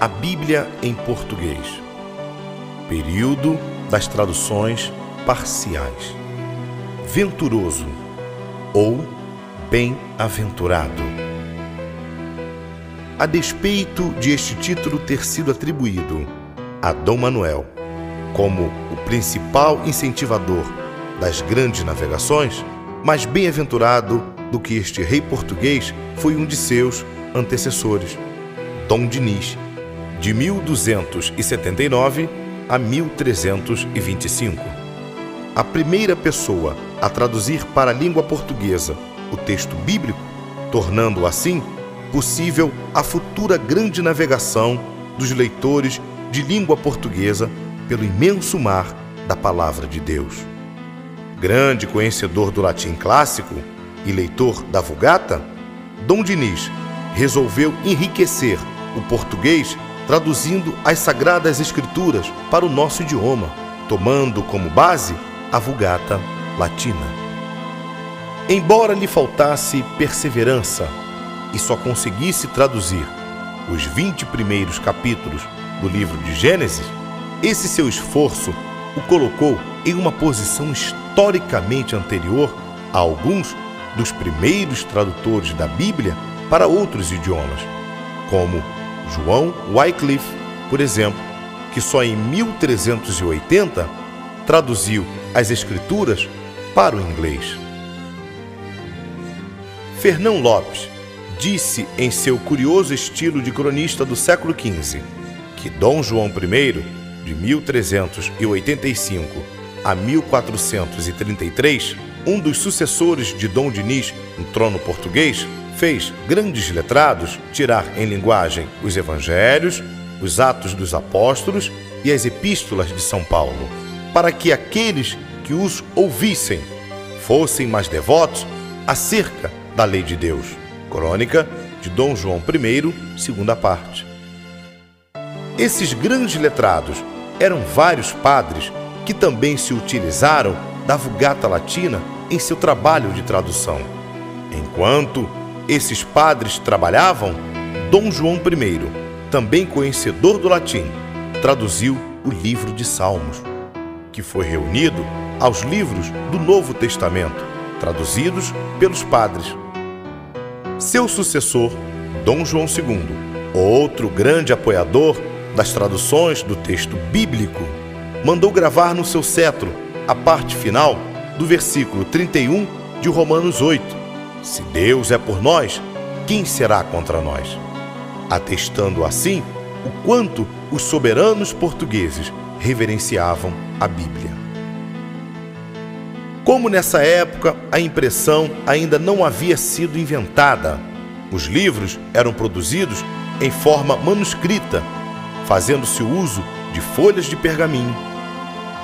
a Bíblia em português. Período das traduções parciais. Venturoso ou bem-aventurado. A despeito de este título ter sido atribuído a Dom Manuel como o principal incentivador das grandes navegações, mais bem-aventurado do que este rei português foi um de seus antecessores, Dom Dinis, de 1279 a 1325. A primeira pessoa a traduzir para a língua portuguesa o texto bíblico, tornando assim possível a futura grande navegação dos leitores de língua portuguesa pelo imenso mar da Palavra de Deus. Grande conhecedor do latim clássico e leitor da Vulgata, Dom Dinis resolveu enriquecer o português traduzindo as Sagradas Escrituras para o nosso idioma, tomando como base a Vulgata Latina. Embora lhe faltasse perseverança e só conseguisse traduzir os 20 primeiros capítulos do livro de Gênesis, esse seu esforço o colocou em uma posição historicamente anterior a alguns dos primeiros tradutores da Bíblia para outros idiomas, como João Wycliffe, por exemplo, que só em 1380 traduziu as Escrituras para o inglês. Fernão Lopes disse em seu curioso estilo de cronista do século XV que Dom João I, de 1385 a 1433, um dos sucessores de Dom Dinis no trono português, fez grandes letrados tirar em linguagem os evangelhos, os Atos dos Apóstolos e as Epístolas de São Paulo, para que aqueles que os ouvissem fossem mais devotos acerca da lei de Deus. Crônica de Dom João I, segunda parte. Esses grandes letrados eram vários padres que também se utilizaram da Vulgata Latina em seu trabalho de tradução. Enquanto esses padres trabalhavam, Dom João I, também conhecedor do latim, traduziu o livro de Salmos, que foi reunido aos livros do Novo Testamento, traduzidos pelos padres. Seu sucessor, Dom João II, outro grande apoiador das traduções do texto bíblico, mandou gravar no seu cetro a parte final do versículo 31 de Romanos 8: Se Deus é por nós, quem será contra nós? Atestando assim o quanto os soberanos portugueses reverenciavam a Bíblia. Como nessa época a impressão ainda não havia sido inventada, os livros eram produzidos em forma manuscrita, fazendo-se uso de folhas de pergaminho.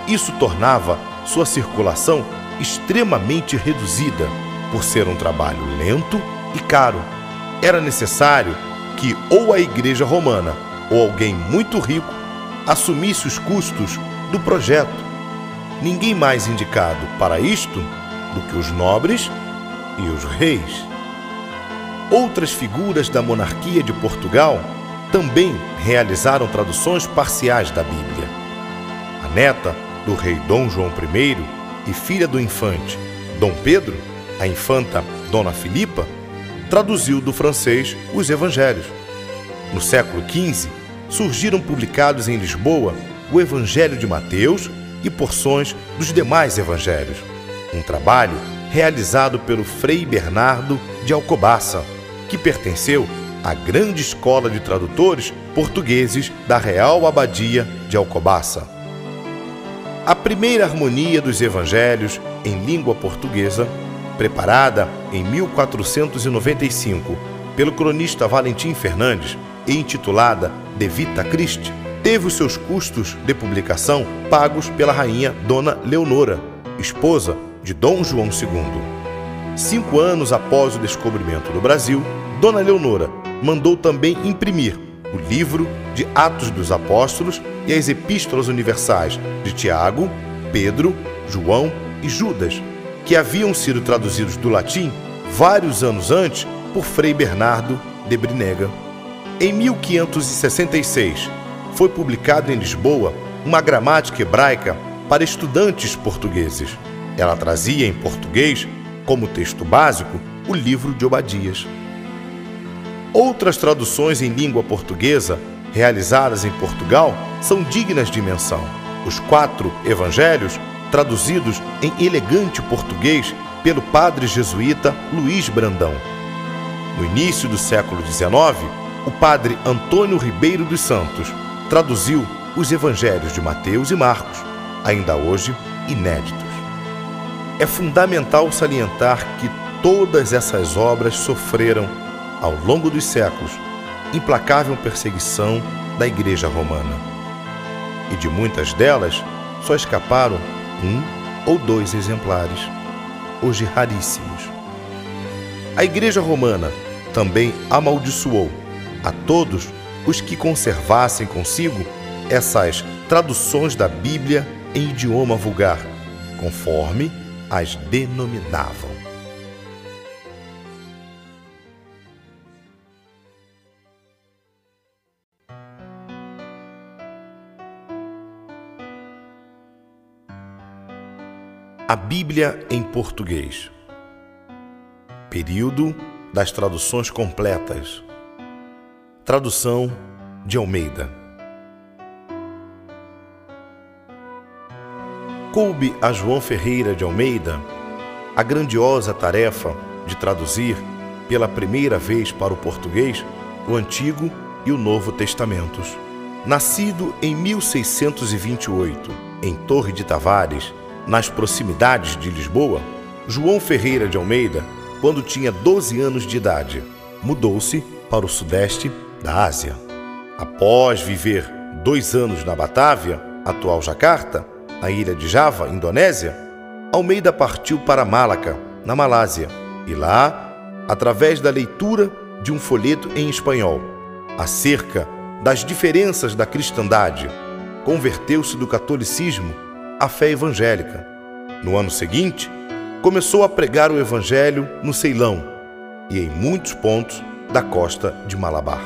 Isso tornava sua circulação extremamente reduzida, por ser um trabalho lento e caro. Era necessário que ou a Igreja Romana ou alguém muito rico assumisse os custos do projeto ninguém mais indicado para isto do que os nobres e os reis. Outras figuras da monarquia de Portugal também realizaram traduções parciais da Bíblia. A neta do rei Dom João I e filha do infante Dom Pedro, a infanta Dona Filipa, traduziu do francês os evangelhos. No século XV, surgiram publicados em Lisboa o Evangelho de Mateus e porções dos demais evangelhos. Um trabalho realizado pelo Frei Bernardo de Alcobaça, que pertenceu à grande escola de tradutores portugueses da Real Abadia de Alcobaça. A primeira harmonia dos evangelhos em língua portuguesa, preparada em 1495 pelo cronista Valentim Fernandes e intitulada De Vita Christi, teve os seus custos de publicação pagos pela rainha Dona Leonora, esposa de Dom João II. Cinco anos após o descobrimento do Brasil, Dona Leonora mandou também imprimir o livro de Atos dos Apóstolos e as Epístolas Universais de Tiago, Pedro, João e Judas, que haviam sido traduzidos do latim vários anos antes por Frei Bernardo de Brinega. Em 1566, foi publicado em Lisboa uma gramática hebraica para estudantes portugueses. Ela trazia em português, como texto básico, o livro de Obadias. Outras traduções em língua portuguesa, realizadas em Portugal, são dignas de menção. Os quatro evangelhos, traduzidos em elegante português pelo padre jesuíta Luiz Brandão. No início do século XIX, o padre Antônio Ribeiro dos Santos traduziu os evangelhos de Mateus e Marcos, ainda hoje inéditos. É fundamental salientar que todas essas obras sofreram, ao longo dos séculos, implacável perseguição da Igreja Romana. E de muitas delas só escaparam um ou dois exemplares, hoje raríssimos. A Igreja Romana também amaldiçoou a todos os que conservassem consigo essas traduções da Bíblia em idioma vulgar, conforme as denominavam. A Bíblia em português. Período das traduções completas. Tradução de Almeida. Coube a João Ferreira de Almeida a grandiosa tarefa de traduzir pela primeira vez para o português o Antigo e o Novo Testamentos. Nascido em 1628 em Torre de Tavares, nas proximidades de Lisboa, João Ferreira de Almeida, quando tinha 12 anos de idade, mudou-se para o sudeste da Ásia. Após viver dois anos na Batávia, atual Jakarta, na ilha de Java, Indonésia, Almeida partiu para Malaca, na Malásia, e lá, através da leitura de um folheto em espanhol acerca das diferenças da cristandade, converteu-se do catolicismo a fé evangélica. No ano seguinte, começou a pregar o evangelho no Ceilão e em muitos pontos da costa de Malabar.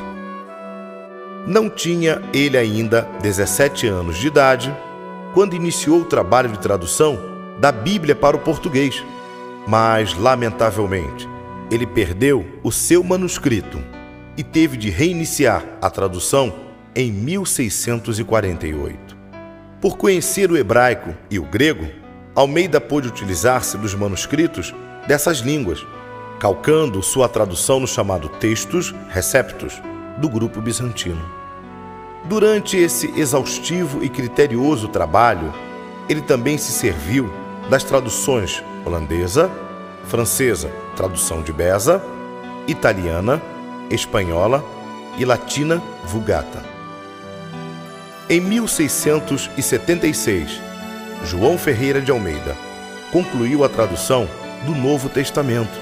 Não tinha ele ainda 17 anos de idade quando iniciou o trabalho de tradução da Bíblia para o português, mas, lamentavelmente, ele perdeu o seu manuscrito e teve de reiniciar a tradução em 1648. Por conhecer o hebraico e o grego, Almeida pôde utilizar-se dos manuscritos dessas línguas, calcando sua tradução no chamado Textos Receptus do grupo bizantino. Durante esse exaustivo e criterioso trabalho, ele também se serviu das traduções holandesa, francesa, tradução de Beza, italiana, espanhola e latina Vulgata. Em 1676, João Ferreira de Almeida concluiu a tradução do Novo Testamento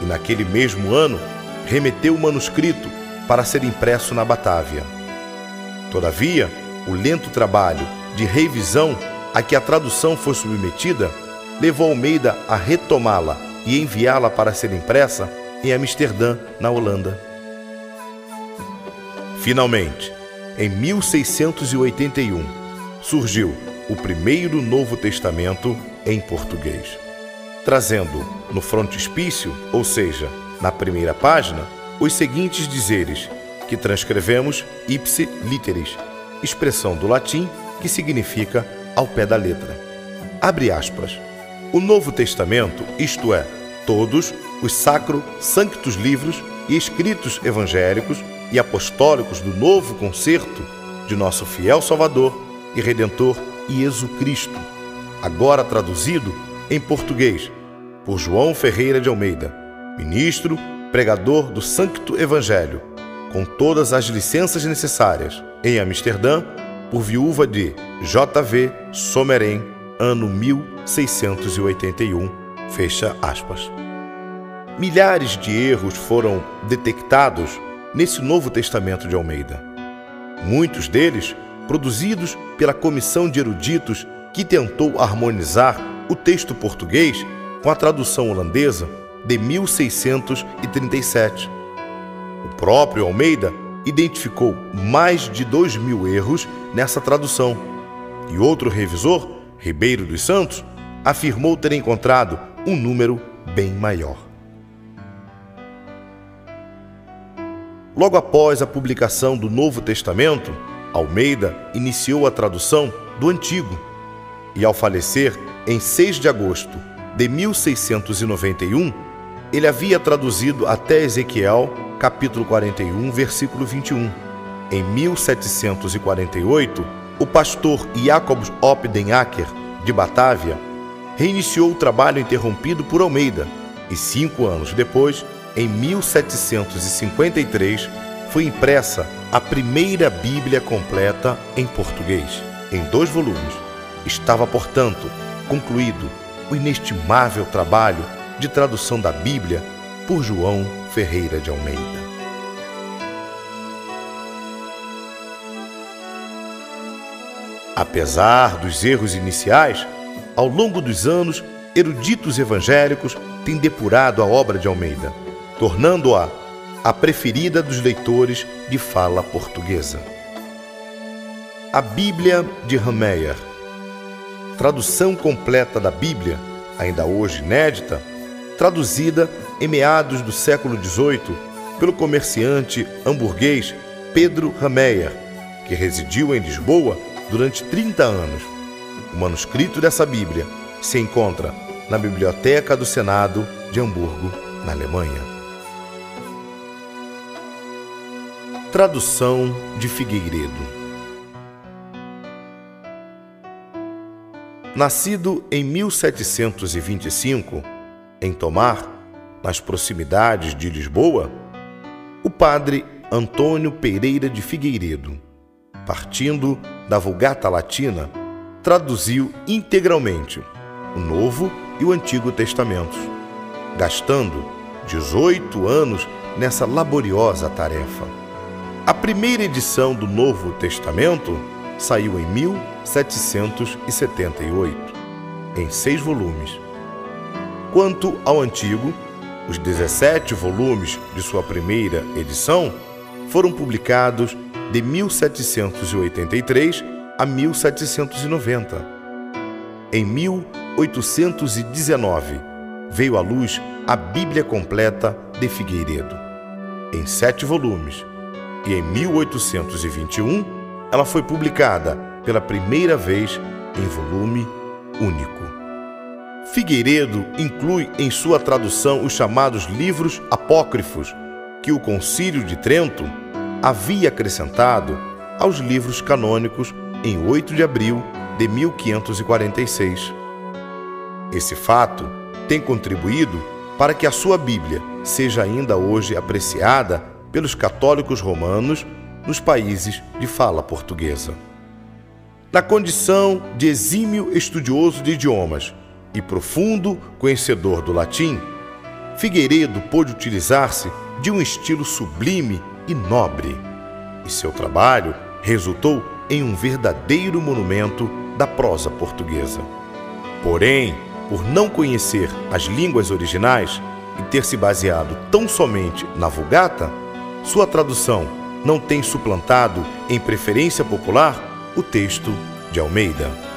e, naquele mesmo ano, remeteu o manuscrito para ser impresso na Batávia. Todavia, o lento trabalho de revisão a que a tradução foi submetida levou Almeida a retomá-la e enviá-la para ser impressa em Amsterdã, na Holanda. Finalmente, em 1681, surgiu o primeiro Novo Testamento em português, trazendo no frontispício, ou seja, na primeira página, os seguintes dizeres que transcrevemos ipse literis, expressão do latim que significa ao pé da letra. Abre aspas. O Novo Testamento, isto é, todos os sacro sanctus livros e escritos evangélicos e apostólicos do novo concerto de nosso fiel Salvador e Redentor Jesus Cristo, agora traduzido em português por João Ferreira de Almeida, ministro, pregador do Sancto Evangelho, com todas as licenças necessárias, em Amsterdã, por viúva de J.V. Someren, ano 1681. Fecha aspas. Milhares de erros foram detectados nesse Novo Testamento de Almeida. Muitos deles produzidos pela comissão de eruditos que tentou harmonizar o texto português com a tradução holandesa de 1637. O próprio Almeida identificou mais de dois mil erros nessa tradução. E outro revisor, Ribeiro dos Santos, afirmou ter encontrado um número bem maior. Logo após a publicação do Novo Testamento, Almeida iniciou a tradução do Antigo e, ao falecer em 6 de agosto de 1691, ele havia traduzido até Ezequiel, capítulo 41, versículo 21. Em 1748, o pastor Jacob Opdenacker, de Batávia, reiniciou o trabalho interrompido por Almeida e, cinco anos depois, em 1753, foi impressa a primeira Bíblia completa em português, em dois volumes. Estava, portanto, concluído o inestimável trabalho de tradução da Bíblia por João Ferreira de Almeida. Apesar dos erros iniciais, ao longo dos anos, eruditos evangélicos têm depurado a obra de Almeida, tornando-a a preferida dos leitores de fala portuguesa. A Bíblia de Rameyer tradução completa da Bíblia, ainda hoje inédita, traduzida em meados do século XVIII pelo comerciante hamburguês Pedro Rameyer, que residiu em Lisboa durante 30 anos. O manuscrito dessa Bíblia se encontra na Biblioteca do Senado de Hamburgo, na Alemanha. Tradução de Figueiredo Nascido em 1725, em Tomar, nas proximidades de Lisboa, o padre Antônio Pereira de Figueiredo, partindo da Vulgata Latina, traduziu integralmente o Novo e o Antigo Testamentos, gastando 18 anos nessa laboriosa tarefa. A primeira edição do Novo Testamento saiu em 1778, em seis volumes. Quanto ao antigo, os 17 volumes de sua primeira edição foram publicados de 1783 a 1790. Em 1819, veio à luz a Bíblia Completa de Figueiredo, em sete volumes, e em 1821 ela foi publicada pela primeira vez em volume único. Figueiredo inclui em sua tradução os chamados livros apócrifos, que o Concílio de Trento havia acrescentado aos livros canônicos em 8 de abril de 1546. Esse fato tem contribuído para que a sua Bíblia seja ainda hoje apreciada pelos católicos romanos nos países de fala portuguesa. Na condição de exímio estudioso de idiomas e profundo conhecedor do latim, Figueiredo pôde utilizar-se de um estilo sublime e nobre, e seu trabalho resultou em um verdadeiro monumento da prosa portuguesa. Porém, por não conhecer as línguas originais e ter se baseado tão somente na Vulgata, sua tradução não tem suplantado, em preferência popular, o texto de Almeida.